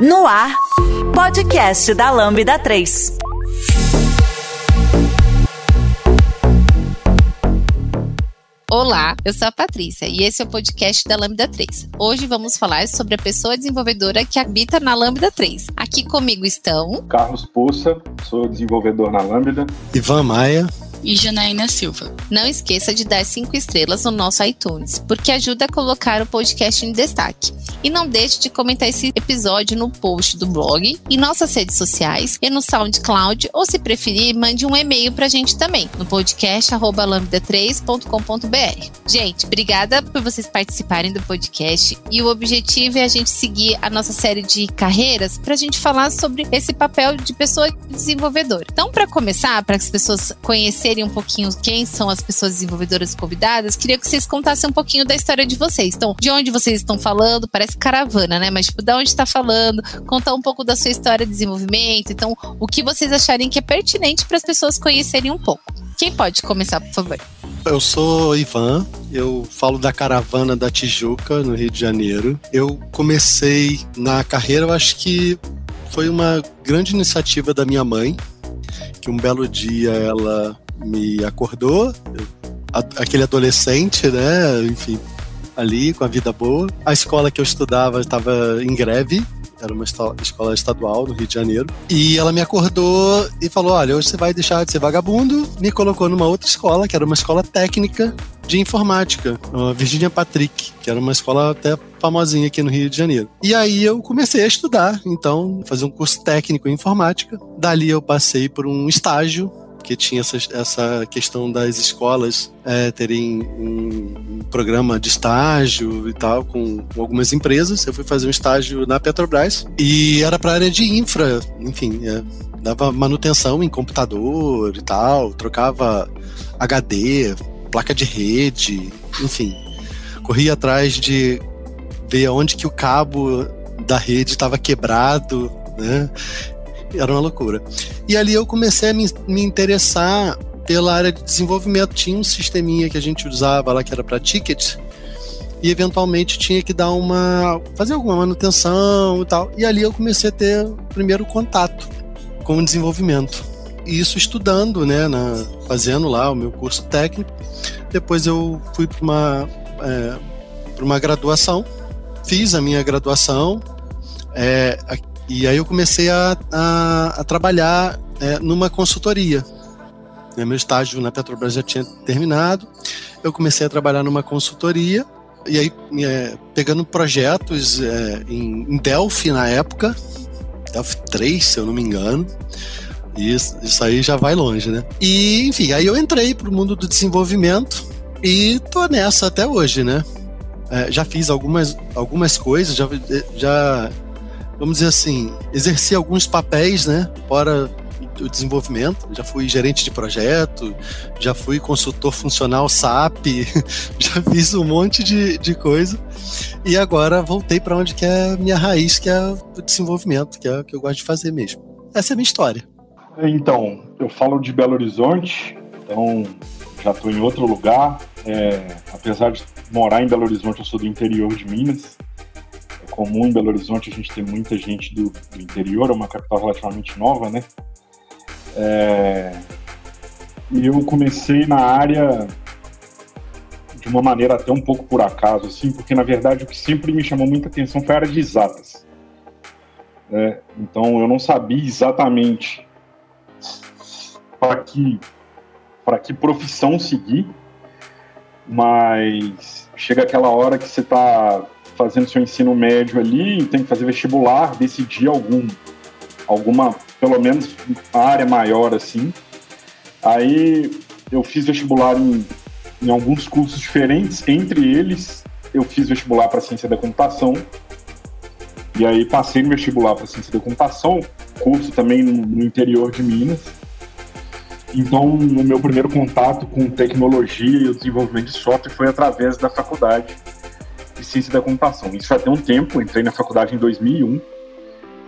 No ar, podcast da Lambda 3. Olá, eu sou a Patrícia e esse é o podcast da Lambda 3. Hoje vamos falar sobre a pessoa desenvolvedora que habita na Lambda 3. Aqui comigo estão Carlos Pussa, sou desenvolvedor na Lambda. Ivan Maia, e Janaína Silva. Não esqueça de dar cinco estrelas no nosso iTunes, porque ajuda a colocar o podcast em destaque. E não deixe de comentar esse episódio no post do blog, em nossas redes sociais e no SoundCloud, ou se preferir, mande um e-mail pra gente também, no podcast lambda3.com.br. Gente, obrigada por vocês participarem do podcast e o objetivo é a gente seguir a nossa série de carreiras pra gente falar sobre esse papel de pessoa desenvolvedora. Então, para começar, para as pessoas conhecerem um pouquinho quem são as pessoas desenvolvedoras convidadas, queria que vocês contassem um pouquinho da história de vocês. Então, de onde vocês estão falando, parece caravana, né? Mas, tipo, da onde está falando, contar um pouco da sua história de desenvolvimento. Então, o que vocês acharem que é pertinente para as pessoas conhecerem um pouco. Quem pode começar, por favor? Eu sou Ivan, eu falo da caravana da Tijuca, no Rio de Janeiro. Eu comecei na carreira, eu acho que foi uma grande iniciativa da minha mãe, que um belo dia ela me acordou, aquele adolescente, né, enfim, ali com a vida boa. A escola que eu estudava estava em greve, era uma escola estadual no Rio de Janeiro. E ela me acordou e falou: Olha, hoje você vai deixar de ser vagabundo. Me colocou numa outra escola, que era uma escola técnica de informática, a Virginia Patrick, que era uma escola até famosinha aqui no Rio de Janeiro. E aí eu comecei a estudar, então, fazer um curso técnico em informática. Dali eu passei por um estágio porque tinha essa, essa questão das escolas é, terem um, um, programa de estágio e tal com, com, algumas empresas. Eu fui fazer um estágio na Petrobras e era para a área de infra, enfim, é, dava manutenção em computador e tal, trocava HD, placa de rede, enfim, corria atrás de ver onde que o cabo da rede estava quebrado, né? Era uma loucura. E ali eu comecei a me, me interessar pela área de desenvolvimento. Tinha um sisteminha que a gente usava lá que era para tickets e eventualmente tinha que dar uma fazer alguma manutenção e tal. E ali eu comecei a ter o primeiro contato com o desenvolvimento. E isso estudando, né, na, fazendo lá o meu curso técnico. Depois eu fui para uma é, para uma graduação, fiz a minha graduação é, e aí eu comecei a, a, a trabalhar é, numa consultoria. Né, meu estágio na Petrobras já tinha terminado. Eu comecei a trabalhar numa consultoria e aí é, pegando projetos é, em, em Delphi na época, Delphi 3, se eu não me engano. Isso, isso aí já vai longe, né? E, enfim, aí eu entrei para o mundo do desenvolvimento e tô nessa até hoje, né? É, já fiz algumas, algumas coisas, já, já vamos dizer assim, exerci alguns papéis, né, fora o desenvolvimento. Já fui gerente de projeto, já fui consultor funcional SAP, já fiz um monte de, de coisa. E agora voltei para onde que é minha raiz, que é o desenvolvimento, que é o que eu gosto de fazer mesmo. Essa é a minha história. Então, eu falo de Belo Horizonte, então já estou em outro lugar. É, apesar de morar em Belo Horizonte, eu sou do interior de Minas comum em Belo Horizonte a gente ter muita gente do, do interior, é uma capital relativamente nova, né? É, e eu comecei na área de uma maneira até um pouco por acaso, assim, porque na verdade o que sempre me chamou muita atenção foi a área de exatas. Né? Então eu não sabia exatamente para que para que profissão seguir, mas chega aquela hora que você está fazendo seu ensino médio ali, tem que fazer vestibular, decidir algum, alguma, pelo menos área maior assim. Aí eu fiz vestibular em, em alguns cursos diferentes, entre eles eu fiz vestibular para ciência da computação. E aí passei no vestibular para ciência da computação, curso também no, no interior de Minas. Então, o meu primeiro contato com tecnologia e o desenvolvimento de software foi através da faculdade de ciência da computação. Isso já tem um tempo, entrei na faculdade em 2001,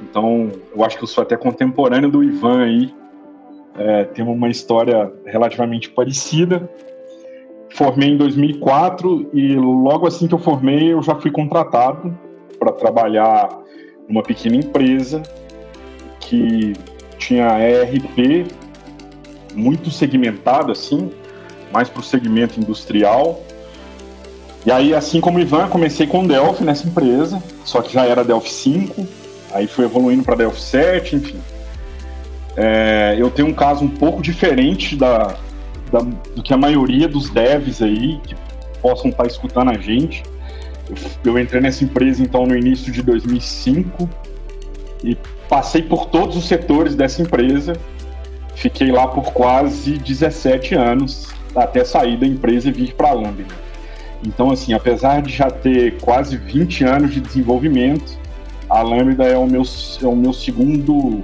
então eu acho que eu sou até contemporâneo do Ivan aí, é, temos uma história relativamente parecida. Formei em 2004 e logo assim que eu formei eu já fui contratado para trabalhar numa pequena empresa que tinha ERP muito segmentado assim, mais para o segmento industrial. E aí, assim como o Ivan, comecei com Delphi nessa empresa, só que já era Delphi 5, aí foi evoluindo para Delphi 7, enfim. É, eu tenho um caso um pouco diferente da, da, do que a maioria dos devs aí que possam estar escutando a gente. Eu, entrei nessa empresa então no início de 2005 e passei por todos os setores dessa empresa. Fiquei lá por quase 17 anos até sair da empresa e vir para a. Então, assim, apesar de já ter quase 20 anos de desenvolvimento, a Lambda é o meu, é o meu segundo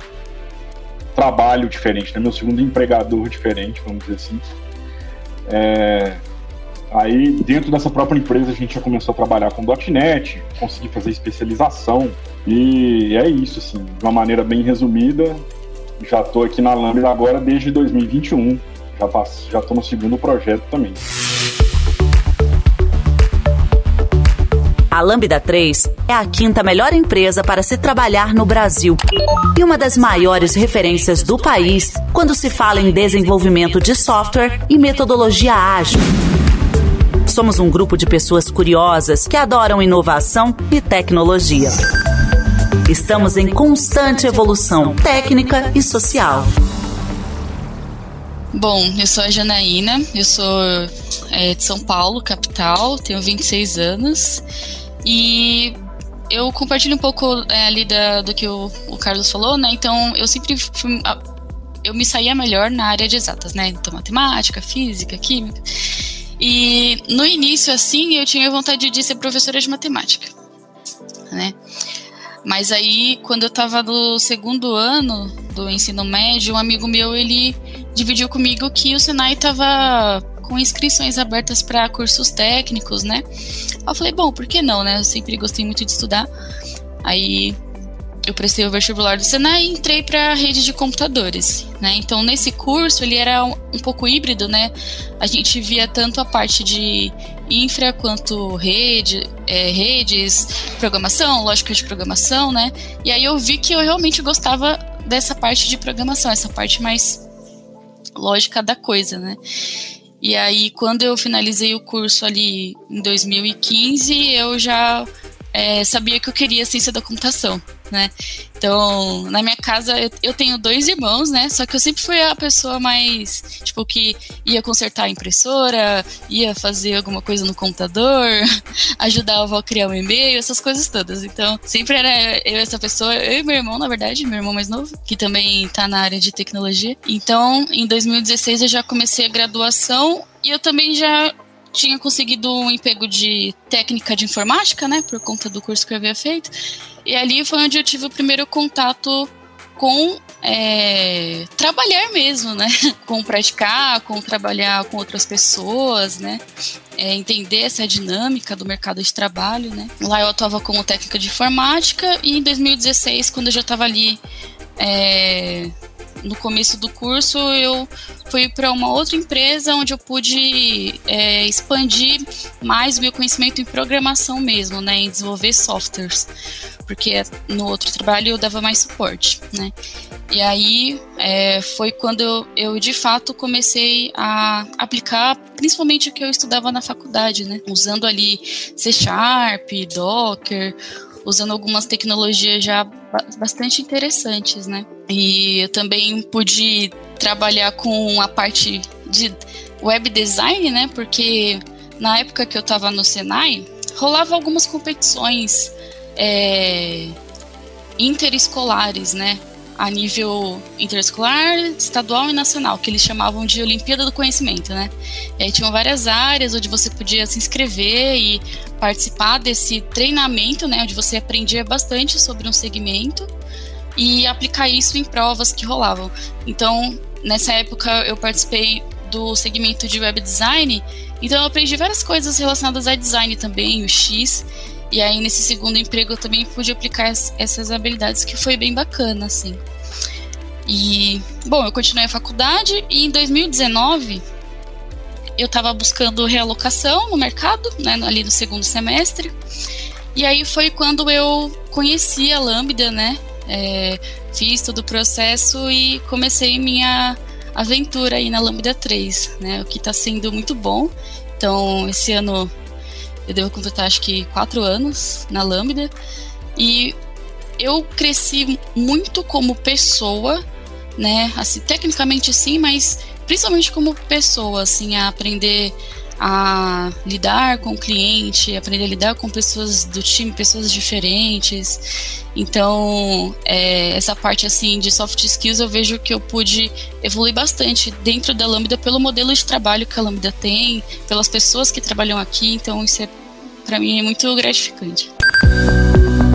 trabalho diferente, né? meu segundo empregador diferente, vamos dizer assim. É, aí, dentro dessa própria empresa, a gente já começou a trabalhar com .NET, consegui fazer especialização, e é isso, assim, de uma maneira bem resumida. Já estou aqui na Lambda agora desde 2021, já estou no segundo projeto também. A Lambda 3 é a quinta melhor empresa para se trabalhar no Brasil e uma das maiores referências do país quando se fala em desenvolvimento de software e metodologia ágil. Somos um grupo de pessoas curiosas que adoram inovação e tecnologia. Estamos em constante evolução técnica e social. Bom, eu sou a Janaína, eu sou é, de São Paulo, capital, tenho 26 anos e eu compartilho um pouco é, ali da, do que o, o, Carlos falou, né? Então, eu sempre fui, eu me saía melhor na área de exatas, né? Então, matemática, física, química. E no início, assim, eu tinha vontade de ser professora de matemática, né? Mas aí, quando eu estava no segundo ano do ensino médio, um amigo meu, ele dividiu comigo que o Senai estava com inscrições abertas para cursos técnicos, né? eu falei, bom, por que não, né? Eu sempre gostei muito de estudar. Aí eu prestei o vestibular do Senai e entrei para a rede de computadores, né? Então nesse curso ele era um, um, pouco híbrido, né? A gente via tanto a parte de infra quanto rede, é, redes, programação, lógica de programação, né? E aí eu vi que eu realmente gostava dessa parte de programação, essa parte mais lógica da coisa, né? E aí, quando eu finalizei o curso ali em 2015, eu já é, sabia que eu queria ciência da computação, né? Então, na minha casa, eu, tenho dois irmãos, né? Só que eu sempre fui a pessoa mais, tipo, que ia consertar a impressora, ia fazer alguma coisa no computador, ajudar a avó a criar um e-mail, essas coisas todas. Então, sempre era eu essa pessoa, eu e meu irmão, na verdade, meu irmão mais novo, que também tá na área de tecnologia. Então, em 2016 eu já comecei a graduação e eu também já tinha conseguido um emprego de técnica de informática, né, por conta do curso que eu havia feito. E ali foi onde eu tive o primeiro contato com é, trabalhar mesmo, né? Com praticar, com trabalhar com outras pessoas, né? É, entender essa dinâmica do mercado de trabalho, né? Lá eu atuava como técnica de informática e em 2016, quando eu já estava ali é, no começo do curso, eu fui para uma outra empresa onde eu pude é, expandir mais o meu conhecimento em programação mesmo, né, em desenvolver softwares, porque no outro trabalho eu dava mais suporte, né. E aí é, foi quando eu, eu, de fato comecei a aplicar principalmente o que eu estudava na faculdade, né, usando ali C Sharp, Docker, usando algumas tecnologias já bastante interessantes, né? E eu também pude trabalhar com a parte de web design, né? Porque na época que eu estava no Senai, rolava algumas competições é, interescolares, né? A nível interescolar, estadual e nacional, que eles chamavam de Olimpíada do Conhecimento, né? E aí tinham várias áreas onde você podia se inscrever e participar desse treinamento, né? Onde você aprendia bastante sobre um segmento e aplicar isso em provas que rolavam. Então, nessa época eu participei do segmento de web design, então eu aprendi várias coisas relacionadas a design também, o X. E aí nesse segundo emprego eu também pude aplicar essas habilidades que foi bem bacana, assim. E bom, eu continuei a faculdade e em 2019 eu estava buscando realocação no mercado, né, ali no segundo semestre. E aí foi quando eu conheci a Lambda, né? É, fiz todo o processo e comecei minha aventura aí na Lambda 3, né? O que está sendo muito bom. Então, esse ano eu devo completar acho que quatro anos na Lambda e eu cresci muito como pessoa, né? Assim, tecnicamente sim, mas principalmente como pessoa, assim, a aprender a lidar com o cliente, aprender a lidar com pessoas do time, pessoas diferentes. Então, é, essa parte assim de soft skills eu vejo que eu pude evoluir bastante dentro da Lambda pelo modelo de trabalho que a Lambda tem, pelas pessoas que trabalham aqui. Então, isso é para mim é muito gratificante.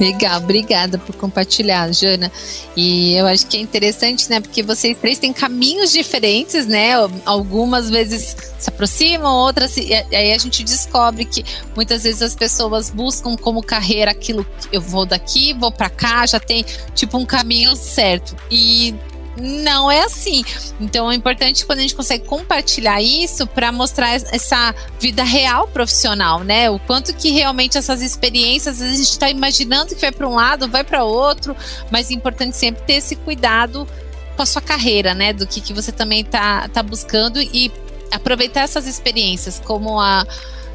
Legal, obrigada por compartilhar, Jana. E eu acho que é interessante, né? Porque vocês três têm caminhos diferentes, né? Algumas vezes se aproximam, outras. Se, aí a gente descobre que muitas vezes as pessoas buscam como carreira aquilo que eu vou daqui, vou para cá, já tem tipo um caminho certo. E não é assim. Então é importante quando a gente consegue compartilhar isso para mostrar essa vida real profissional, né? O quanto que realmente essas experiências a gente está imaginando que vai para um lado, vai para outro, mas é importante sempre ter esse cuidado com a sua carreira, né? Do que, que você também está tá buscando e aproveitar essas experiências, como a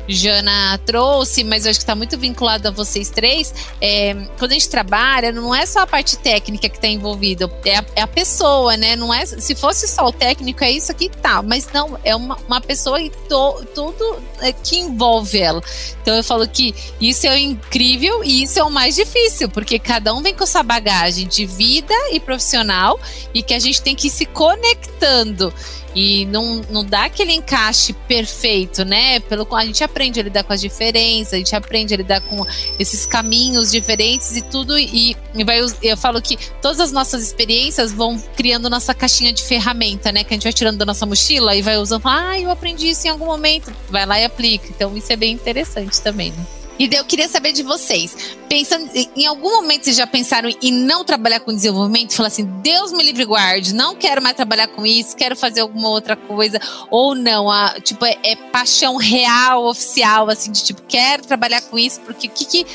Jana trouxe, mas eu acho que está muito vinculado a vocês três. É, quando a gente trabalha, não é só a parte técnica que está envolvida, é a, é a, pessoa, né? Não é, se fosse só o técnico, é isso aqui, tá. Mas não, é uma, uma pessoa e to, tudo é, que envolve ela. Então eu falo que isso é incrível e isso é o mais difícil, porque cada um vem com sua bagagem de vida e profissional e que a gente tem que ir se conectando e não, não dá aquele encaixe perfeito, né? Pelo a gente aprende a lidar com as diferenças, a gente aprende a lidar com esses caminhos diferentes e tudo. E, e vai, eu falo que todas as nossas experiências vão criando nossa caixinha de ferramenta, né? Que a gente vai tirando da nossa mochila e vai usando. Ah, eu aprendi isso em algum momento. Vai lá e aplica. Então isso é bem interessante também, né? E eu queria saber de vocês. Pensando, em algum momento vocês já pensaram em não trabalhar com desenvolvimento? Falar assim, Deus me livre guarde, não quero mais trabalhar com isso, quero fazer alguma outra coisa. Ou não, a, tipo, é, é paixão real, oficial, assim, de tipo, quero trabalhar com isso, porque o que, que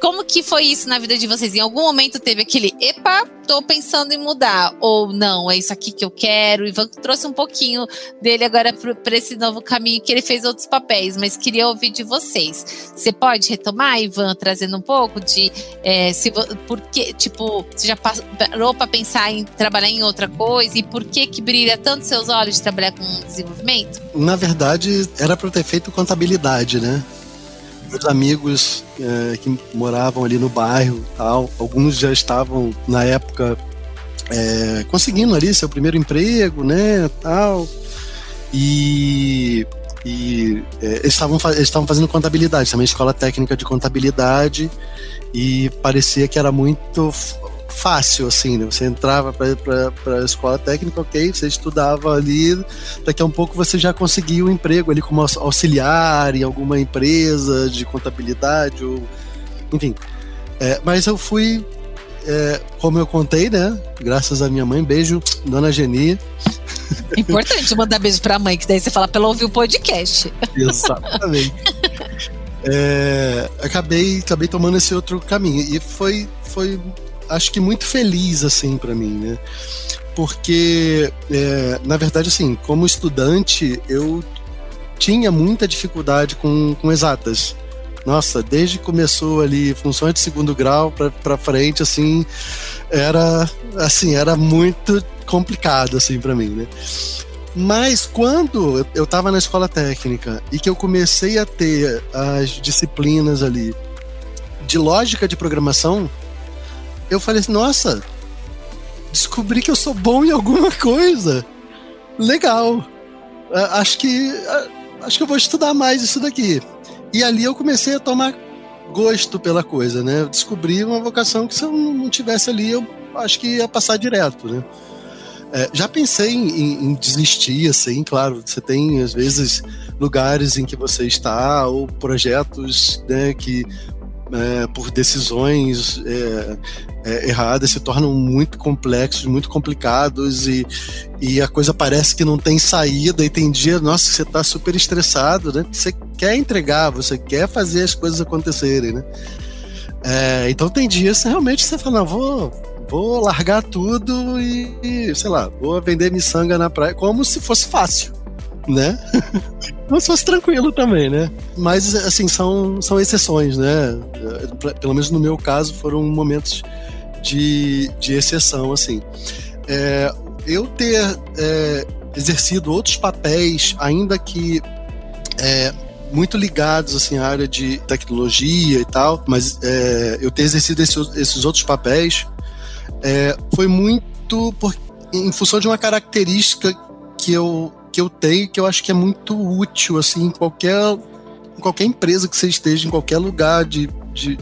como que foi isso na vida de vocês? Em algum momento teve aquele, epa, tô pensando em mudar, ou não, é isso aqui que eu quero. Ivan trouxe um pouquinho dele agora para esse novo caminho que ele fez outros papéis, mas queria ouvir de vocês. Você pode retomar, Ivan, trazendo um pouco de é, se por que, tipo, você já parou para pensar em trabalhar em outra coisa e por que que brilha tanto seus olhos de trabalhar com desenvolvimento? Na verdade, era para ter feito contabilidade, né? Meus amigos é, que moravam ali no bairro tal, alguns já estavam na época é, conseguindo ali seu primeiro emprego, né, tal, e, e é, eles estavam fazendo contabilidade, também escola técnica de contabilidade, e parecia que era muito fácil, assim, né? Você entrava para a escola técnica, ok, você estudava ali, daqui a um pouco você já conseguia um emprego ali como auxiliar em alguma empresa de contabilidade, ou enfim. É, mas eu fui, é, como eu contei, né? Graças à minha mãe, beijo, dona Geni. Importante mandar beijo pra mãe, que daí você fala pra ela ouvir o podcast. Exatamente. é, acabei, acabei tomando esse outro caminho. E foi, foi acho que muito feliz, assim, para mim, né? Porque, é, na verdade, assim, como estudante, eu tinha muita dificuldade com, com exatas. Nossa, desde que começou ali funções de segundo grau para frente, assim, era assim, era muito complicado assim para mim, né? Mas quando eu estava na escola técnica e que eu comecei a ter as disciplinas ali de lógica de programação, eu falei assim, nossa, descobri que eu sou bom em alguma coisa. Legal. Acho que acho que eu vou estudar mais isso daqui. E ali eu comecei a tomar gosto pela coisa, né? Eu descobri uma vocação que se eu não tivesse ali, eu acho que ia passar direto, né? É, já pensei em, em, desistir, assim, claro. Você tem, às vezes, lugares em que você está, ou projetos né, que, é, por decisões é, é erradas, se tornam muito complexos, muito complicados, e, e a coisa parece que não tem saída. E tem dia, nossa, você está super estressado, né? Você quer entregar, você quer fazer as coisas acontecerem, né? É, então tem dias realmente você fala, vou vou largar tudo e, sei lá, vou vender miçanga na praia, como se fosse fácil, né? como se fosse tranquilo também, né? Mas, assim, são, são exceções, né? Pelo menos no meu caso, foram momentos de, de exceção, assim. É, eu ter é, exercido outros papéis, ainda que é, muito ligados assim à área de tecnologia e tal, mas é, eu ter exercido esses, esses outros papéis é, foi muito por, em função de uma característica que eu, que eu tenho, que eu acho que é muito útil, assim, em qualquer, em qualquer empresa que você esteja, em qualquer lugar de, de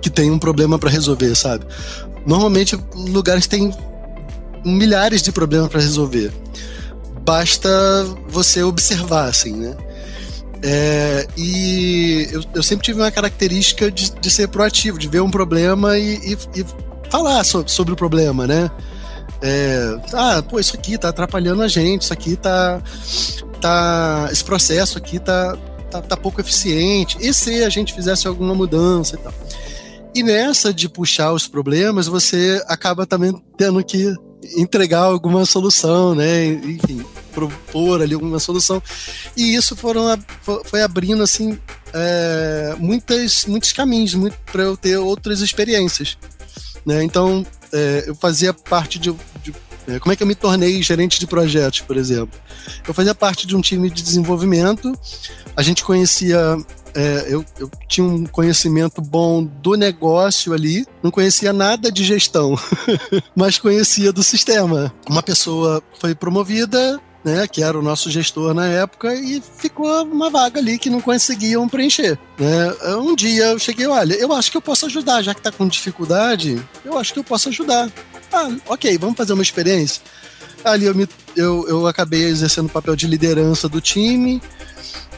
que tem um problema para resolver, sabe? Normalmente, lugares têm milhares de problemas para resolver. Basta você observar, assim, né? É, e eu, eu, sempre tive uma característica de, de, ser proativo, de ver um problema e, e, e falar so, sobre o problema, né? É, ah, pô, isso aqui tá atrapalhando a gente, isso aqui tá. tá esse processo aqui tá, tá, tá pouco eficiente. E se a gente fizesse alguma mudança e tal? E nessa de puxar os problemas, você acaba também tendo que entregar alguma solução, né? Enfim, propor ali alguma solução. E isso foram, foi abrindo assim é, muitas, muitos caminhos muito, para eu ter outras experiências. Né? Então, é, eu fazia parte de, de é, como é que eu me tornei gerente de projetos, por exemplo? Eu fazia parte de um time de desenvolvimento, a gente conhecia. É, eu, eu, tinha um conhecimento bom do negócio ali, não conhecia nada de gestão, mas conhecia do sistema. Uma pessoa foi promovida, né, que era o nosso gestor na época, e ficou uma vaga ali que não conseguiam preencher. Né? Um dia eu cheguei, olha, eu acho que eu posso ajudar, já que está com dificuldade, eu acho que eu posso ajudar. Ah, ok, vamos fazer uma experiência. Ali eu, me, eu, eu acabei exercendo o papel de liderança do time.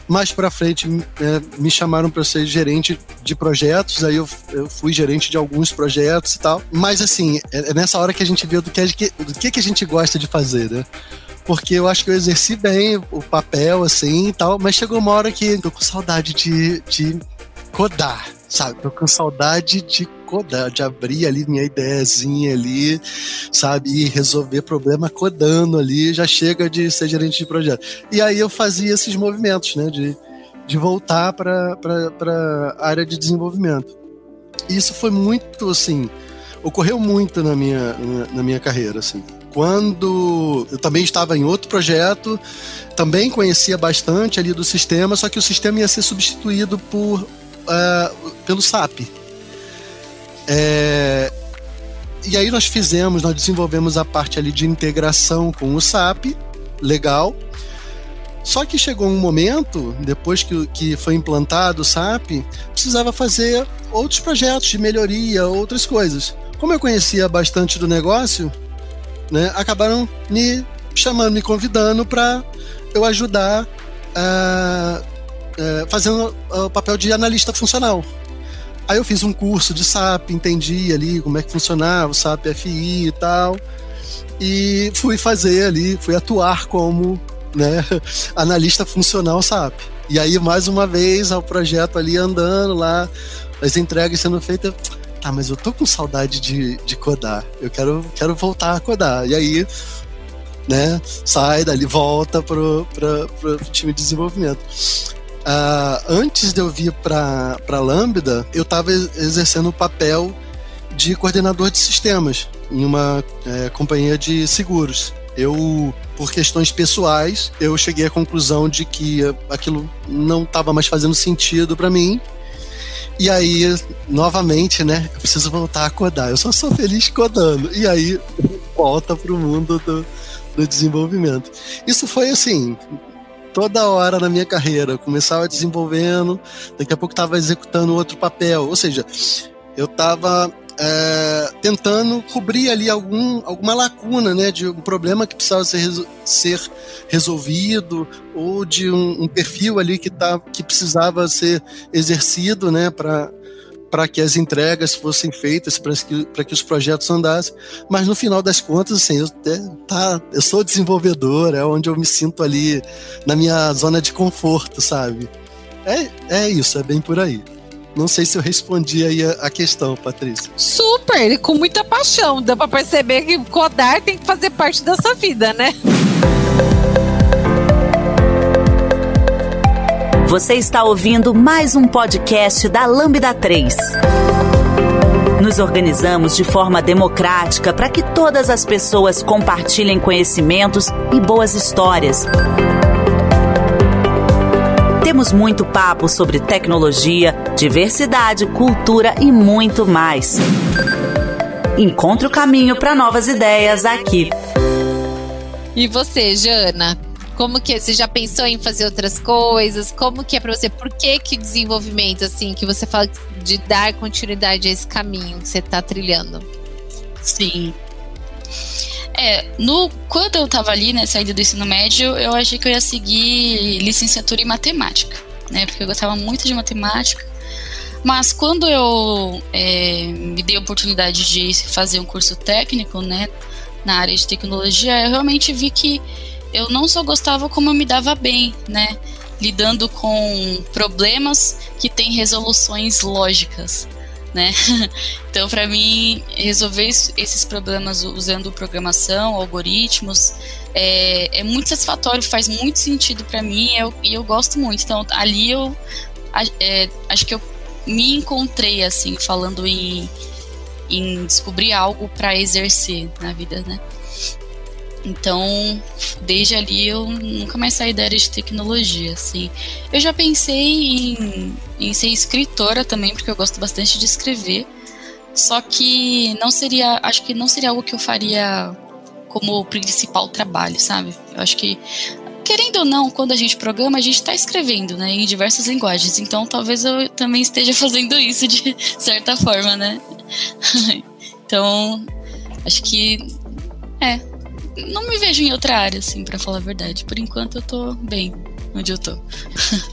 Mais para frente é, me chamaram para ser gerente de projetos, aí eu, eu, fui gerente de alguns projetos e tal. Mas assim, é, é nessa hora que a gente vê do que, do que, que a gente gosta de fazer, né? Porque eu acho que eu exerci bem o papel, assim e tal, mas chegou uma hora que tô com saudade de, de codar, sabe? Tô com saudade de codar, de abrir ali minha ideiazinha ali, sabe? E resolver problema codando ali, já chega de ser gerente de projeto. E aí eu fazia esses movimentos, né? De, de voltar para a área de desenvolvimento. E isso foi muito, assim, ocorreu muito na minha, na, na minha carreira, assim quando eu também estava em outro projeto, também conhecia bastante ali do sistema, só que o sistema ia ser substituído por uh, pelo SAP. É, e aí nós fizemos, nós desenvolvemos a parte ali de integração com o SAP, legal. Só que chegou um momento, depois que, que foi implantado o SAP, precisava fazer outros projetos de melhoria, outras coisas. Como eu conhecia bastante do negócio, né, acabaram me chamando, me convidando para eu ajudar uh, uh, fazendo o papel de analista funcional. Aí eu fiz um curso de SAP, entendi ali como é que funcionava o SAP FI e tal, e fui fazer ali, fui atuar como né, analista funcional SAP. E aí, mais uma vez, o projeto ali andando lá, as entregas sendo feitas tá, mas eu tô com saudade de, de codar. Eu quero, quero voltar a codar. E aí, né, sai dali, volta pro, pro, pro time de desenvolvimento. Uh, antes de eu vir para Lambda, eu estava exercendo o papel de coordenador de sistemas em uma é, companhia de seguros. Eu, por questões pessoais, eu cheguei à conclusão de que aquilo não estava mais fazendo sentido para mim e aí, novamente, né? Eu preciso voltar a codar. Eu só sou feliz codando. E aí, volta pro mundo do, do desenvolvimento. Isso foi assim, toda hora na minha carreira. Eu começava desenvolvendo, daqui a pouco estava executando outro papel. Ou seja, eu estava é, tentando cobrir ali algum, alguma lacuna, né, de um problema que precisava ser, ser resolvido ou de um, um, perfil ali que, tá, que precisava ser exercido, né, para para que as entregas fossem feitas, para que, que os projetos andassem. Mas no final das contas, assim, eu, é, tá, eu sou desenvolvedor, é onde eu me sinto ali na minha zona de conforto, sabe? É, é isso, é bem por aí. Não sei se eu respondi aí a, a questão, Patrícia. Super, com muita paixão. Dá para perceber que codar tem que fazer parte da sua vida, né? Você está ouvindo mais um podcast da Lambda 3. Nos organizamos de forma democrática para que todas as pessoas compartilhem conhecimentos e boas histórias. Temos muito papo sobre tecnologia, diversidade, cultura e muito mais. Encontre o caminho para novas ideias aqui. E você, Jana? Como que é? você já pensou em fazer outras coisas? Como que é para você? Por que que desenvolvimento assim que você fala de dar continuidade a esse caminho que você está trilhando? Sim. É, no, quando eu tava ali, né, saída do ensino médio, eu achei que eu ia seguir licenciatura em matemática, né, porque eu gostava muito de matemática. Mas quando eu é, me dei a oportunidade de fazer um curso técnico, né, na área de tecnologia, eu realmente vi que eu não só gostava, como eu me dava bem, né, lidando com problemas que têm resoluções lógicas né? Então, para mim, resolver esses problemas usando programação, algoritmos, é, é muito satisfatório, faz muito sentido para mim e eu, eu, gosto muito. Então, ali eu é, acho que eu me encontrei, assim, falando em, em descobrir algo para exercer na vida, né? Então, desde ali eu nunca mais saí da área de tecnologia, assim. Eu já pensei em, em ser escritora também, porque eu gosto bastante de escrever. Só que não seria, acho que não seria algo que eu faria como principal trabalho, sabe? Eu acho que querendo ou não, quando a gente programa, a gente está escrevendo, né, em diversas linguagens. Então, talvez eu também esteja fazendo isso de certa forma, né? então, acho que é, não me vejo em outra área, assim, para falar a verdade. Por enquanto eu tô bem onde eu tô.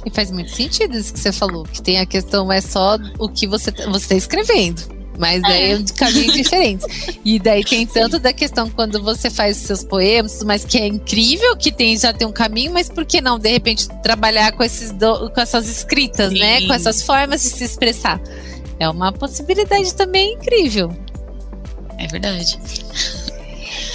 e faz muito sentido isso que você falou, que tem a questão é só o que você tá, você tá escrevendo. Mas daí é de caminhos diferentes. E daí tem tanto da questão quando você faz seus poemas, mas que é incrível que tem já tem um caminho, mas por que não, de repente, trabalhar com, esses do, com essas escritas? Sim. né? Com essas formas de se expressar. É uma possibilidade também incrível. É verdade.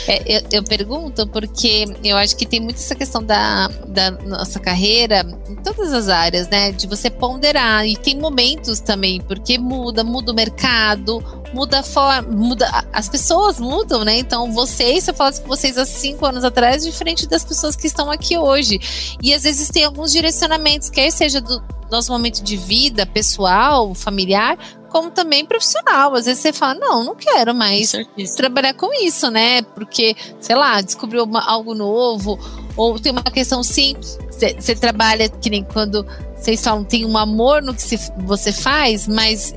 É, eu, eu, pergunto porque eu acho que tem muito essa questão da, da nossa carreira em todas as áreas, né? De você ponderar. E tem momentos também, porque muda, muda o mercado, muda a forma, muda. As pessoas mudam, né? Então, vocês, se eu falasse com vocês há cinco anos atrás, diferente das pessoas que estão aqui hoje. E às vezes tem alguns direcionamentos, quer seja do nosso momento de vida pessoal, familiar, como também profissional. Às vezes você fala, não, não quero mais trabalhar com isso, né? Porque, sei lá, descobriu uma, algo novo, ou tem uma questão sim, você trabalha que nem quando vocês falam, tem um amor no que se, você faz, mas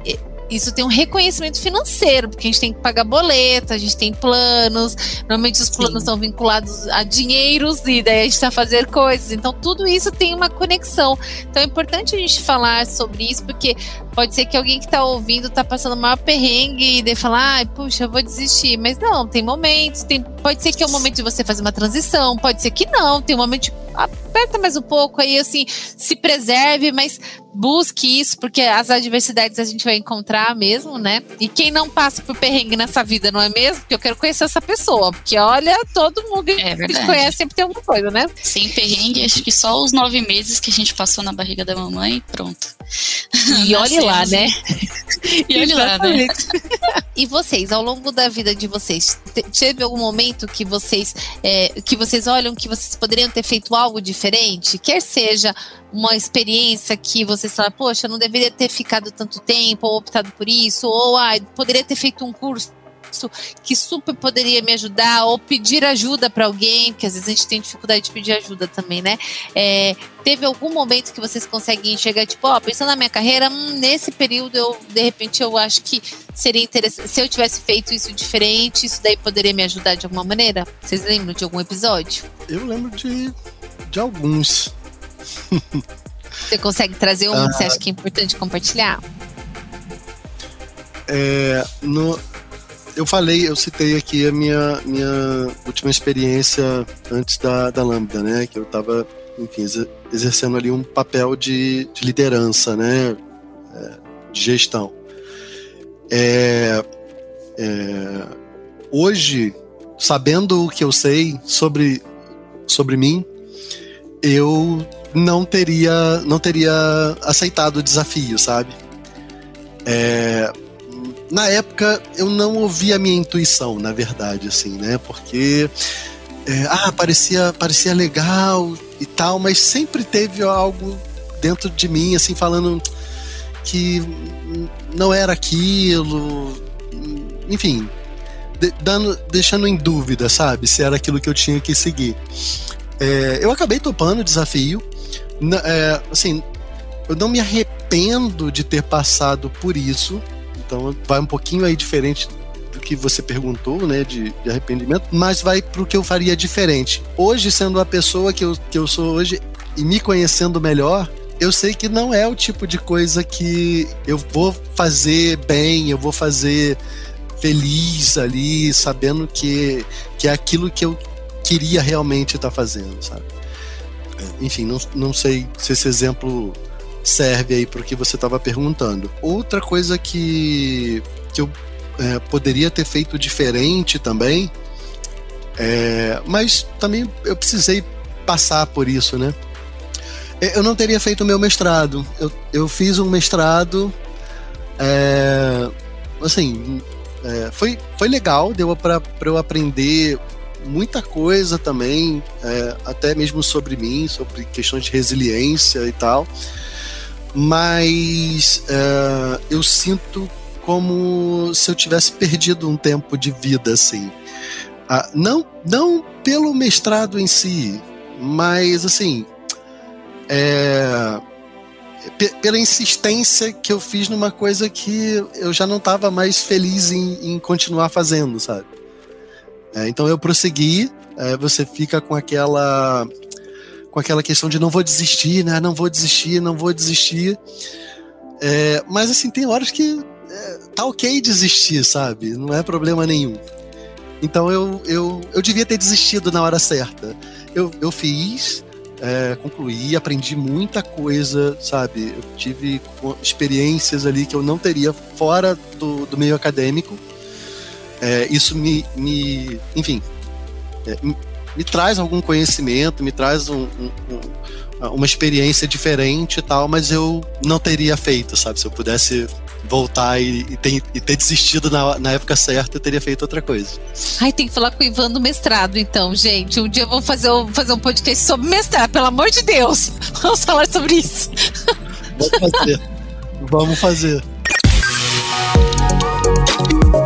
isso tem um reconhecimento financeiro, porque a gente tem que pagar boleto, a gente tem planos, normalmente os planos Sim. são vinculados a dinheiros e daí a gente está fazer coisas. Então, tudo isso tem uma conexão. Então, é importante a gente falar sobre isso, porque pode ser que alguém que está ouvindo está passando maior perrengue e daí falar, ai, puxa, eu vou desistir. Mas não, tem momentos, tem, pode ser que é o momento de você fazer uma transição, pode ser que não, tem um momento de aperta mais um pouco aí, assim, se preserve, mas busque isso, porque as adversidades a gente vai encontrar mesmo, né? E quem não passa por perrengue nessa vida, não é mesmo? Porque eu quero conhecer essa pessoa, porque olha, todo mundo é que te conhece sempre tem alguma coisa, né? Sem perrengue, acho que só os nove meses que a gente passou na barriga da mamãe, pronto. E olhe lá, né? E olhe lá, né? E vocês, ao longo da vida de vocês, teve algum momento que vocês é, que vocês olham que vocês poderiam ter feito algo diferente? Quer seja uma experiência que vocês falam, poxa, não deveria ter ficado tanto tempo, ou optado por isso, ou ah, poderia ter feito um curso que super poderia me ajudar, ou pedir ajuda para alguém, porque às vezes a gente tem dificuldade de pedir ajuda também, né? É, teve algum momento que vocês conseguem enxergar, tipo, ó, pensando na minha carreira, hum, nesse período eu, de repente, eu acho que seria interessante. Se eu tivesse feito isso diferente, isso daí poderia me ajudar de alguma maneira? Vocês lembram de algum episódio? Eu lembro de, de alguns. Você consegue trazer um ah, que você acha que é importante compartilhar? É, no, eu falei, eu citei aqui a minha, minha última experiência antes da, da Lambda, né? Que eu estava, enfim, exercendo ali um papel de, de liderança, né? É, de gestão. É, é, hoje, sabendo o que eu sei sobre, sobre mim, eu não teria, não teria aceitado o desafio, sabe? É, na época eu não ouvi a minha intuição, na verdade, assim, né? Porque é, ah, parecia, parecia legal e tal, mas sempre teve algo dentro de mim, assim, falando que não era aquilo, enfim, de, dando, deixando em dúvida, sabe, se era aquilo que eu tinha que seguir. É, eu acabei topando o desafio, é, assim, eu não me arrependo de ter passado por isso, então vai um pouquinho aí diferente do que você perguntou, né, de, de arrependimento, mas vai pro que eu faria diferente. Hoje, sendo a pessoa que eu, que eu sou hoje e me conhecendo melhor, eu sei que não é o tipo de coisa que eu vou fazer bem, eu vou fazer feliz ali, sabendo que, que é aquilo que eu queria realmente estar tá fazendo, sabe? Enfim, não, não sei se esse exemplo serve aí para o que você estava perguntando. Outra coisa que, que eu é, poderia ter feito diferente também, é, mas também eu precisei passar por isso, né? É, eu não teria feito meu mestrado. Eu, eu fiz um mestrado, é, assim, é, foi, foi legal, deu para eu aprender muita coisa também, é, até mesmo sobre mim, sobre questões de resiliência e tal mas uh, eu sinto como se eu tivesse perdido um tempo de vida, assim. Uh, não, não pelo mestrado em si, mas assim, é, pela insistência que eu fiz numa coisa que eu já não estava mais feliz em, em, continuar fazendo, sabe? É, então eu prossegui, é, você fica com aquela com aquela questão de não vou desistir, né? Não vou desistir, não vou desistir. É, mas assim, tem horas que é, tá ok desistir, sabe? Não é problema nenhum. Então eu, eu, eu devia ter desistido na hora certa. Eu, eu fiz, é, concluí, aprendi muita coisa, sabe? Eu tive experiências ali que eu não teria fora do, do meio acadêmico. É, isso me, me enfim, é, me traz algum conhecimento, me traz um, um, um, uma experiência diferente e tal, mas eu não teria feito, sabe? Se eu pudesse voltar e, e, ter, e ter, desistido na, na, época certa, eu teria feito outra coisa. Ai, tem que falar com o Ivan do mestrado, então, gente. Um dia eu vou fazer, fazer um podcast sobre mestrado, pelo amor de Deus. Vamos falar sobre isso. Vamos fazer. Vamos fazer.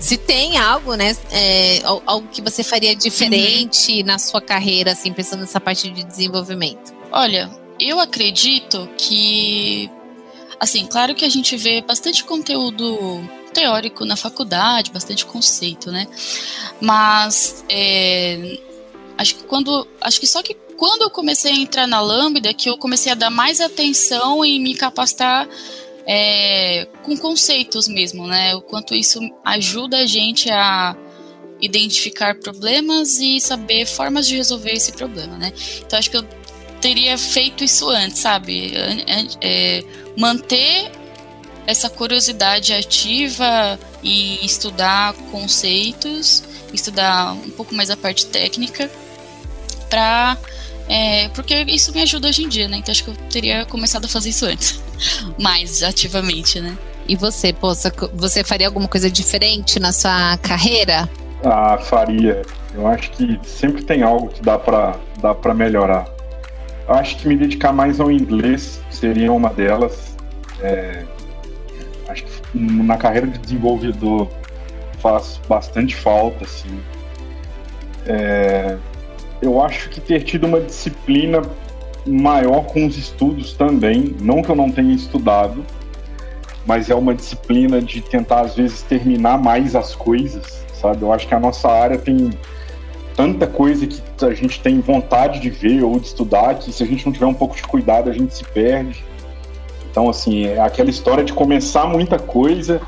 se tem algo, né, é, algo que você faria diferente uhum. na sua carreira, assim, pensando nessa parte de desenvolvimento? Olha, eu acredito que, assim, claro que a gente vê bastante conteúdo teórico na faculdade, bastante conceito, né? Mas é, acho que quando, acho que só que quando eu comecei a entrar na Lambda que eu comecei a dar mais atenção e me capacitar é, com conceitos mesmo, né? O quanto isso ajuda a gente a identificar problemas e saber formas de resolver esse problema, né? Então acho que eu teria feito isso antes, sabe? É, manter essa curiosidade ativa e estudar conceitos, estudar um pouco mais a parte técnica, para é, porque isso me ajuda hoje em dia, né? Então acho que eu teria começado a fazer isso antes. Mais ativamente, né? E você, poça, você faria alguma coisa diferente na sua carreira? Ah, faria. Eu acho que sempre tem algo que dá para dá para melhorar. Eu acho que me dedicar mais ao inglês seria uma delas. É, acho que na carreira de desenvolvedor faz bastante falta, assim. É, eu acho que ter tido uma disciplina maior com os estudos também, não que eu não tenha estudado, mas é uma disciplina de tentar às vezes terminar mais as coisas, sabe? Eu acho que a nossa área tem tanta coisa que a gente tem vontade de ver ou de estudar que se a gente não tiver um pouco de cuidado a gente se perde. Então assim, é aquela história de começar muita coisa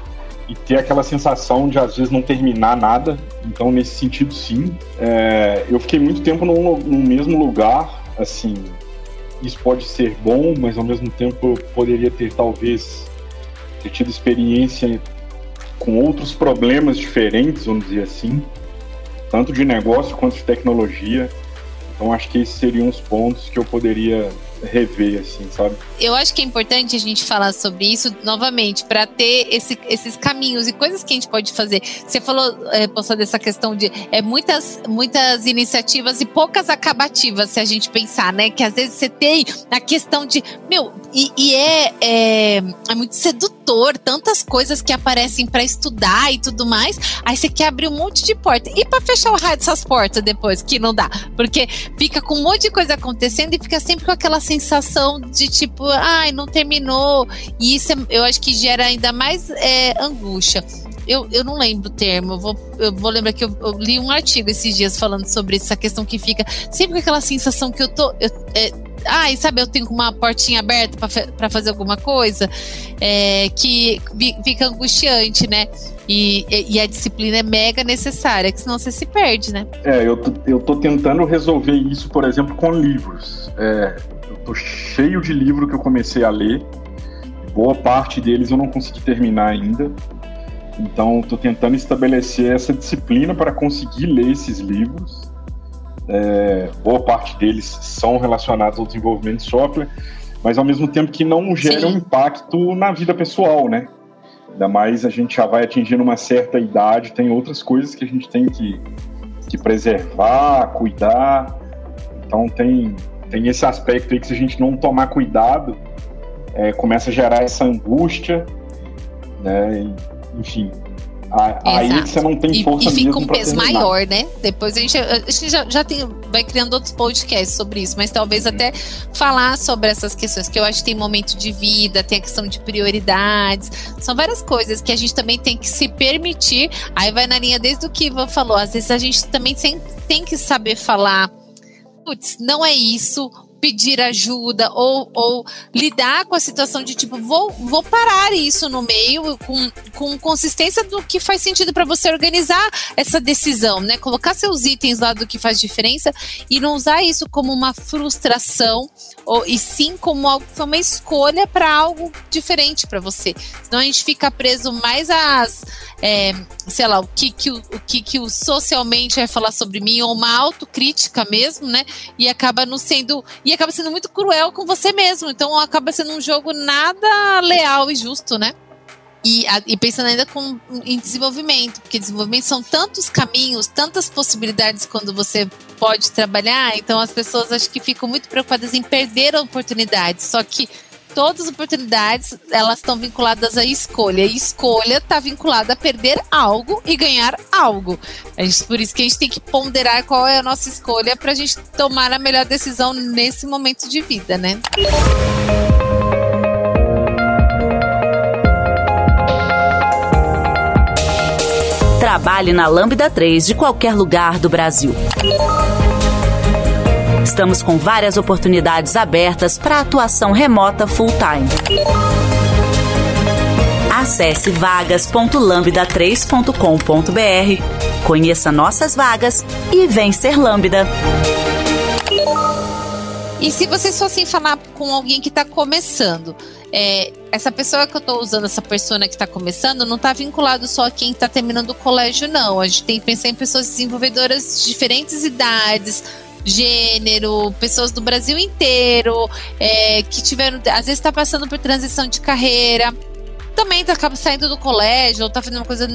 e ter aquela sensação de às vezes não terminar nada. Então nesse sentido sim, é, eu fiquei muito tempo no, mesmo lugar, assim, isso pode ser bom, mas ao mesmo tempo eu poderia ter talvez ter tido experiência com outros problemas diferentes, vamos dizer assim, tanto de negócio quanto de tecnologia. Então acho que esses seriam os pontos que eu poderia rever, assim, sabe? Eu acho que é importante a gente falar sobre isso novamente, para ter esse, esses caminhos e coisas que a gente pode fazer. Você falou, é, dessa questão de é, muitas, muitas iniciativas e poucas acabativas, se a gente pensar, né? Que às vezes você tem a questão de, meu, e, e é, é, é muito sedutor, tantas coisas que aparecem para estudar e tudo mais. Aí você quer abrir um monte de porta. E para fechar o raio dessas portas depois, que não dá. Porque fica com um monte de coisa acontecendo e fica sempre com aquela sensação de tipo, ai, não terminou. E isso é, eu acho que gera ainda mais é, angústia. Eu, eu não lembro o termo, eu vou, eu vou lembrar que eu, eu, li um artigo esses dias falando sobre essa questão que fica sempre com aquela sensação que eu tô. Eu, é, ai, sabe, eu tenho uma portinha aberta para fazer alguma coisa, é, que fica angustiante, né? E, e, a disciplina é mega necessária, que senão você se perde, né? É, eu eu tô tentando resolver isso, por exemplo, com livros. É, tô cheio de livro que eu comecei a ler. Boa parte deles eu não consegui terminar ainda. Então, estou tentando estabelecer essa disciplina para conseguir ler esses livros. É, boa parte deles são relacionados ao desenvolvimento de software, mas ao mesmo tempo que não geram impacto na vida pessoal, né? Ainda mais a gente já vai atingindo uma certa idade, tem outras coisas que a gente tem que, que preservar, cuidar. Então tem, tem esse aspecto aí que se a gente não tomar cuidado, é, começa a gerar essa angústia, né? enfim. Aí você não tem força e, e fica um peso maior, né? Depois a gente, a gente já, já tem, vai criando outros podcasts sobre isso, mas talvez uhum. até falar sobre essas questões, que eu acho que tem momento de vida, tem a questão de prioridades, são várias coisas que a gente também tem que se permitir. Aí vai na linha desde o que Ivan falou, às vezes a gente também tem, tem que saber falar putz, não é isso, pedir ajuda ou, ou lidar com a situação de tipo, vou, vou parar isso no meio com, com consistência do que faz sentido para você organizar essa decisão, né? Colocar seus itens lá do que faz diferença e não usar isso como uma frustração ou, e sim como algo uma escolha para algo diferente para você. Senão a gente fica preso mais às, é, sei lá, o que, que o, o que, que o socialmente vai falar sobre mim, ou uma autocrítica mesmo, né? E acaba não sendo e acaba sendo muito cruel com você mesmo. Então acaba sendo um jogo nada leal e justo, né? E, e, pensando ainda com, em desenvolvimento, porque desenvolvimento são tantos caminhos, tantas possibilidades quando você pode trabalhar, então as pessoas acho que ficam muito preocupadas em perder a oportunidade. Só que todas as oportunidades elas estão vinculadas à escolha. E escolha está vinculada a perder algo e ganhar algo. É por isso que a gente tem que ponderar qual é a nossa escolha para a gente tomar a melhor decisão nesse momento de vida, né? Trabalhe na Lambda 3 de qualquer lugar do Brasil. Estamos com várias oportunidades abertas para atuação remota full-time. Acesse vagas.lambda3.com.br, conheça nossas vagas e vem ser Lambda. E se vocês fossem falar com alguém que está começando, é, essa pessoa que eu estou usando, essa persona que está começando, não está vinculado só a quem está terminando o colégio, não. A gente tem que pensar em pessoas desenvolvedoras de diferentes idades, gênero, pessoas do Brasil inteiro, é, que tiveram, às vezes está passando por transição de carreira. também tá saindo do colégio ou tá fazendo uma coisa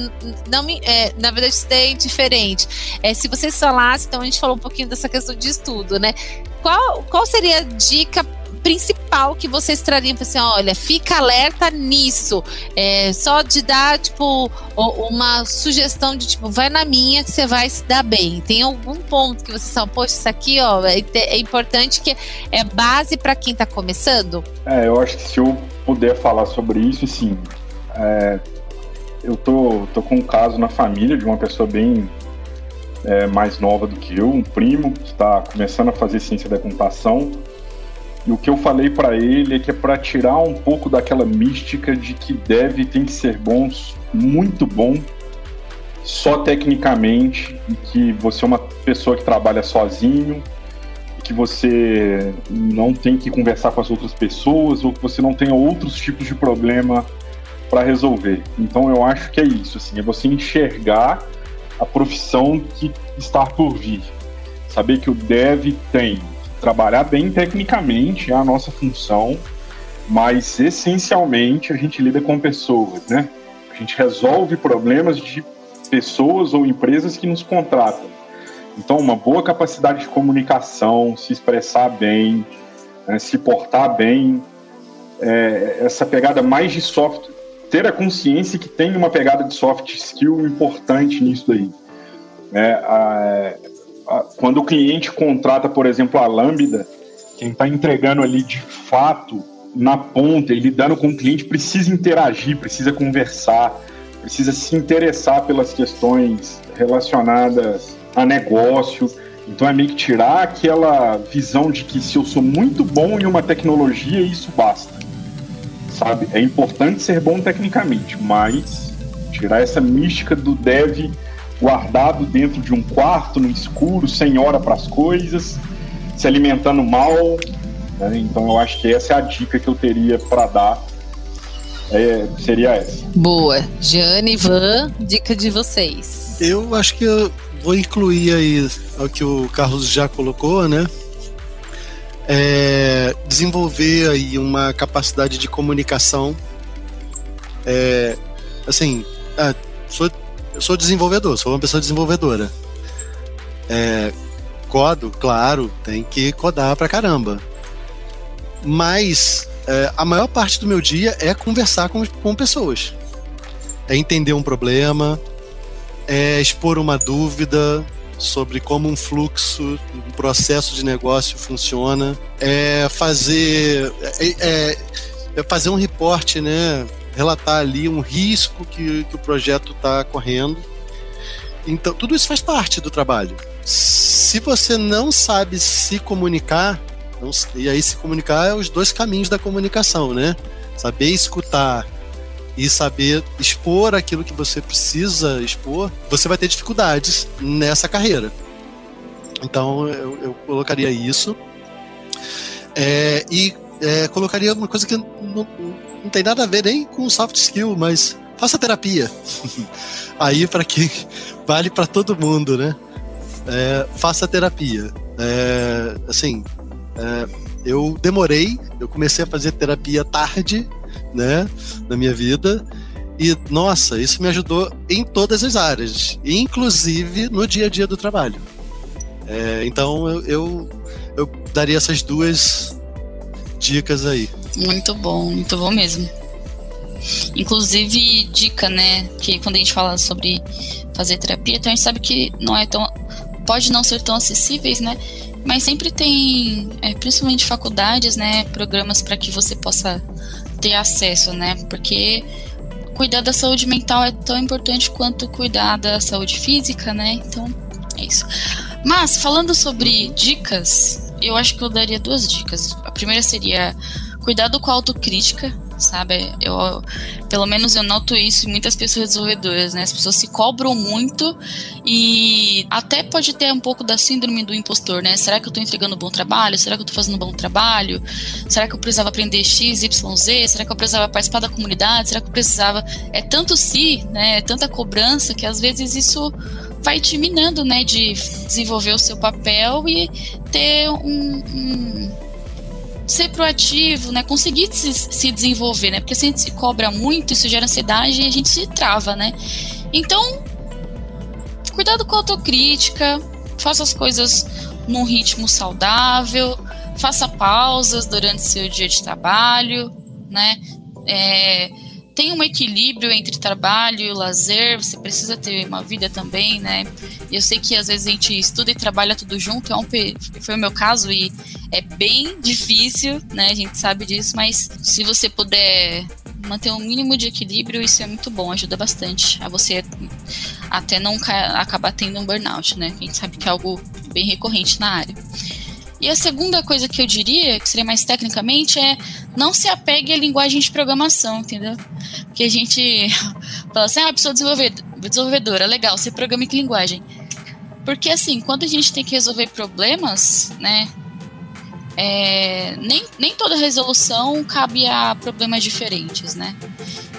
não me, é, na verdade isso é diferente. É, se vocês falassem, então a gente falou um pouquinho dessa questão de estudo, né? Qual, qual seria a dica principal que vocês trariam assim, olha, fica alerta nisso. É, só de dar, tipo, uma sugestão de tipo, vai na minha que você vai se dar bem. Tem algum ponto que vocês falam, poxa, isso aqui, ó, é, é importante que é base para quem está começando? É, eu acho que se eu puder falar sobre isso, sim. É, eu tô, tô com um caso na família de uma pessoa bem é, mais nova do que eu, um primo que está começando a fazer ciência da computação e o que eu falei para ele é que é para tirar um pouco daquela mística de que deve tem que ser bom, muito bom, só tecnicamente, e que você é uma pessoa que trabalha sozinho, que você não tem que conversar com as outras pessoas ou que você não tenha outros tipos de problema para resolver. Então eu acho que é isso, assim, é você enxergar a profissão que está por vir. Saber que o dev tem trabalhar bem tecnicamente é a nossa função, mas essencialmente a gente lida com pessoas, né? A gente resolve problemas de pessoas ou empresas que nos contratam. Então, uma boa capacidade de comunicação, se expressar bem, né, se portar bem, é, essa pegada mais de soft, ter a consciência que tem uma pegada de soft skill importante nisso daí. É, a, quando o cliente contrata, por exemplo, a Lambda, quem está entregando ali de fato na ponta e lidando com o cliente precisa interagir, precisa conversar, precisa se interessar pelas questões relacionadas a negócio. Então é meio que tirar aquela visão de que se eu sou muito bom em uma tecnologia, isso basta. Sabe? É importante ser bom tecnicamente, mas tirar essa mística do dev guardado dentro de um quarto, no escuro, sem hora para as coisas, se alimentando mal. Né? Então eu acho que essa é a dica que eu teria para dar. É, seria essa. Boa. Jane, Ivan, dica de vocês. Eu acho que eu vou incluir aí o que o Carlos já colocou, né? É, desenvolver aí uma capacidade de comunicação. É, assim, ah, sou eu sou desenvolvedor, sou uma pessoa desenvolvedora. É, codo, claro, tem que codar pra caramba. Mas é, a maior parte do meu dia é conversar com, com pessoas. É entender um problema, é expor uma dúvida sobre como um fluxo, um processo de negócio funciona, é fazer, é, é, é fazer um reporte, né? Relatar ali um risco que, que o projeto está correndo. Então, tudo isso faz parte do trabalho. Se você não sabe se comunicar, não, e aí se comunicar é os dois caminhos da comunicação, né? Saber escutar e saber expor aquilo que você precisa expor, você vai ter dificuldades nessa carreira. Então, eu, eu colocaria isso. É, e é, colocaria uma coisa que não, não tem nada a ver nem com soft skill, mas faça terapia. Aí, para que vale para todo mundo, né? É, faça terapia. É, assim, é, eu demorei, eu comecei a fazer terapia tarde, né, na minha vida. E, nossa, isso me ajudou em todas as áreas, inclusive no dia a dia do trabalho. É, então, eu, eu, eu daria essas duas dicas aí. Muito bom, muito bom mesmo. Inclusive, dica, né? Que quando a gente fala sobre fazer terapia, então a gente sabe que não é tão. Pode não ser tão acessíveis, né? Mas sempre tem, é, principalmente faculdades, né? Programas para que você possa ter acesso, né? Porque cuidar da saúde mental é tão importante quanto cuidar da saúde física, né? Então, é isso. Mas, falando sobre dicas, eu acho que eu daria duas dicas. A primeira seria cuidado com a autocrítica, sabe? Eu, pelo menos eu noto isso em muitas pessoas desenvolvedoras, né? As pessoas se cobram muito e até pode ter um pouco da síndrome do impostor, né? Será que eu tô entregando um bom trabalho? Será que eu tô fazendo um bom trabalho? Será que eu precisava aprender X, Y, Z? Será que eu precisava participar da comunidade? Será que eu precisava... É tanto si, né? É tanta cobrança que às vezes isso vai te minando, né, de desenvolver o seu papel e ter um, um ser proativo, né? Conseguir se, se desenvolver, né? Porque se a gente se cobra muito, isso gera ansiedade e a gente se trava, né? Então, cuidado com a autocrítica, faça as coisas num ritmo saudável, faça pausas durante seu dia de trabalho, né? É, tem um equilíbrio entre trabalho e lazer, você precisa ter uma vida também, né? Eu sei que às vezes a gente estuda e trabalha tudo junto, é um, foi o meu caso e é bem difícil, né? A gente sabe disso, mas se você puder manter um mínimo de equilíbrio, isso é muito bom, ajuda bastante a você até não acabar tendo um burnout, né? A gente sabe que é algo bem recorrente na área. E a segunda coisa que eu diria, que seria mais tecnicamente, é não se apegue à linguagem de programação, entendeu? Porque a gente fala assim, ah, pessoa desenvolvedora, legal, você programa em que linguagem? Porque assim, quando a gente tem que resolver problemas, né, é, nem, nem toda resolução cabe a problemas diferentes, né?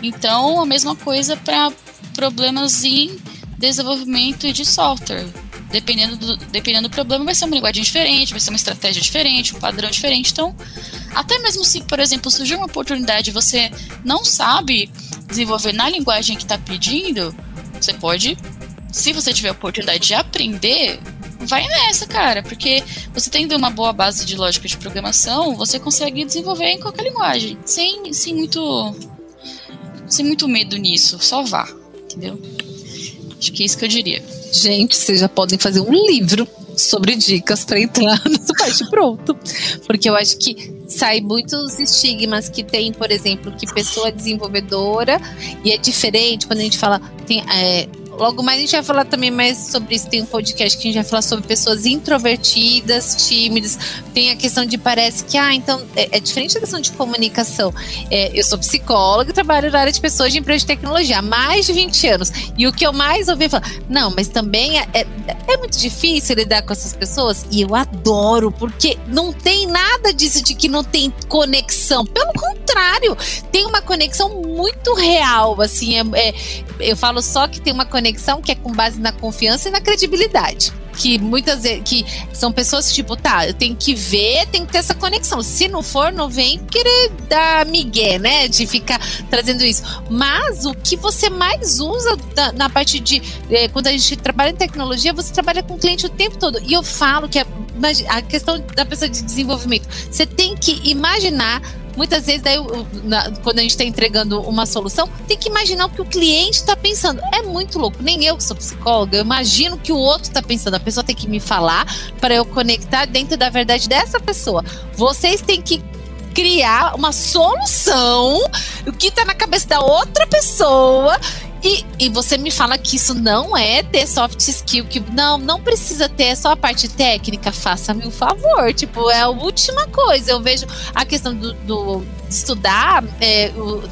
Então, a mesma coisa para problemas em desenvolvimento de software. Dependendo do, dependendo do problema, vai ser uma linguagem diferente, vai ser uma estratégia diferente, um padrão diferente. Então, até mesmo se, por exemplo, surgir uma oportunidade e você não sabe desenvolver na linguagem que está pedindo, você pode, se você tiver a oportunidade de aprender, vai nessa, cara, porque você tendo uma boa base de lógica de programação, você consegue desenvolver em qualquer linguagem, sem, sem muito sem muito medo nisso, só vá, entendeu? Acho que é isso que eu diria. Gente, vocês já podem fazer um livro sobre dicas para entrar no site pronto. Porque eu acho que sai muitos estigmas que tem, por exemplo, que pessoa desenvolvedora e é diferente quando a gente fala tem, é, Logo mais a gente vai falar também mais sobre isso. Tem um podcast que a gente vai falar sobre pessoas introvertidas, tímidas. Tem a questão de parece que, ah, então é, é diferente da questão de comunicação. É, eu sou psicóloga e trabalho na área de pessoas de empresa de tecnologia há mais de 20 anos. E o que eu mais ouvi falar, não, mas também é, é, é muito difícil lidar com essas pessoas. E eu adoro, porque não tem nada disso de que não tem conexão. Pelo contrário, tem uma conexão muito real. Assim, é, é eu falo só que tem uma conexão conexão que é com base na confiança e na credibilidade que muitas vezes que são pessoas tipo, tá, eu tenho que ver, tem que ter essa conexão. Se não for, não vem querer dar migué, né? De ficar trazendo isso. Mas o que você mais usa da, na parte de eh, quando a gente trabalha em tecnologia, você trabalha com o cliente o tempo todo. E eu falo que a, a questão da pessoa de desenvolvimento, você tem que imaginar muitas vezes, daí, quando a gente está entregando uma solução, tem que imaginar o que o cliente está pensando. É muito louco. Nem eu que sou psicóloga, eu imagino que o outro está pensando. A pessoa tem que me falar para eu conectar dentro da verdade dessa pessoa. Vocês têm que criar uma solução, o que está na cabeça da outra pessoa e, e você me fala que isso não é ter soft skill, que não, não precisa ter, é só a parte técnica, faça-me um favor. Tipo, é a última coisa. Eu vejo a questão do, do estudar é, o,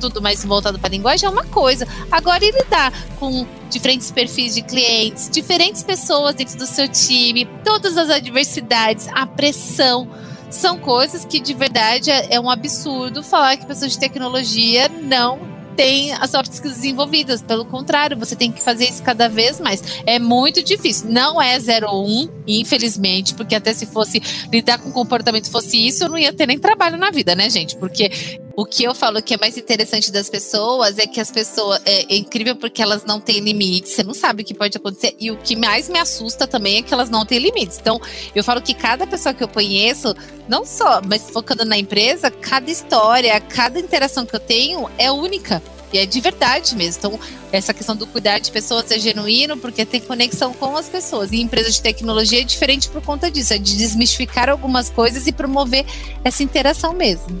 tudo mais voltado para a linguagem é uma coisa. Agora, ele lidar com diferentes perfis de clientes, diferentes pessoas dentro do seu time, todas as adversidades, a pressão são coisas que de verdade é, é um absurdo falar que pessoas de tecnologia não tem as soft skills desenvolvidas. Pelo contrário, você tem que fazer isso cada vez mais. É muito difícil. Não é 0 ou 1, um, infelizmente, porque até se fosse lidar com comportamento fosse isso, eu não ia ter nem trabalho na vida, né, gente? Porque o que eu falo que é mais interessante das pessoas é que as pessoas. É, é, incrível porque elas não têm limites, você não sabe o que pode acontecer. E o que mais me assusta também é que elas não têm limites. Então, eu falo que cada pessoa que eu conheço, não só, mas focando na empresa, cada história, cada interação que eu tenho é única. E é de verdade mesmo. Então, essa questão do cuidar de pessoas é genuíno porque tem conexão com as pessoas. E empresa de tecnologia é diferente por conta disso, é de desmistificar algumas coisas e promover essa interação mesmo.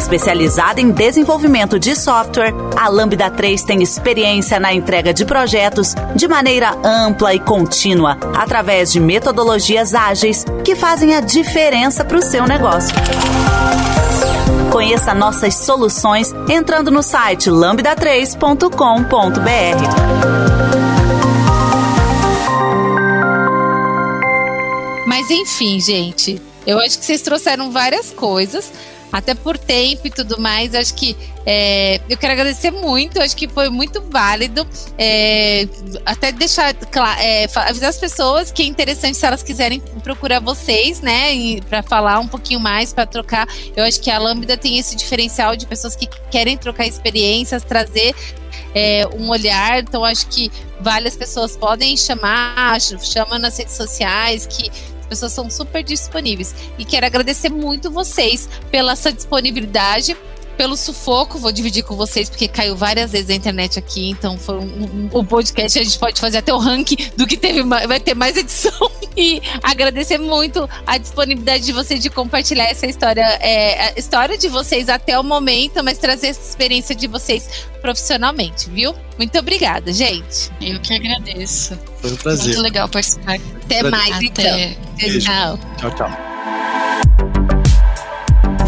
Especializada em desenvolvimento de software, a Lambda 3 tem experiência na entrega de projetos de maneira ampla e contínua, através de metodologias ágeis que fazem a diferença para o seu negócio. Conheça nossas soluções entrando no site lambda3.com.br. Mas enfim, gente, eu acho que vocês trouxeram várias coisas até por tempo e tudo mais. Acho que é, eu quero agradecer muito, acho que foi muito válido. É, até deixar claro, é, avisar as pessoas que é interessante se elas quiserem procurar vocês, né, para falar um pouquinho mais, para trocar. Eu acho que a Lambda tem esse diferencial de pessoas que querem trocar experiências, trazer é, um olhar. Então, acho que várias pessoas podem chamar, chama nas redes sociais, que pessoas são super disponíveis. E quero agradecer muito vocês pela sua disponibilidade pelo sufoco, vou dividir com vocês, porque caiu várias vezes a internet aqui, então foi um, um, um podcast, a gente pode fazer até o ranking do que teve, vai ter mais edição. E agradecer muito a disponibilidade de vocês de compartilhar essa história, é, a história de vocês até o momento, mas trazer essa experiência de vocês profissionalmente, viu? Muito obrigada, gente. Eu que agradeço. Foi um prazer. Muito legal participar. Até mais, Até. então. Tchau. Tchau, tchau.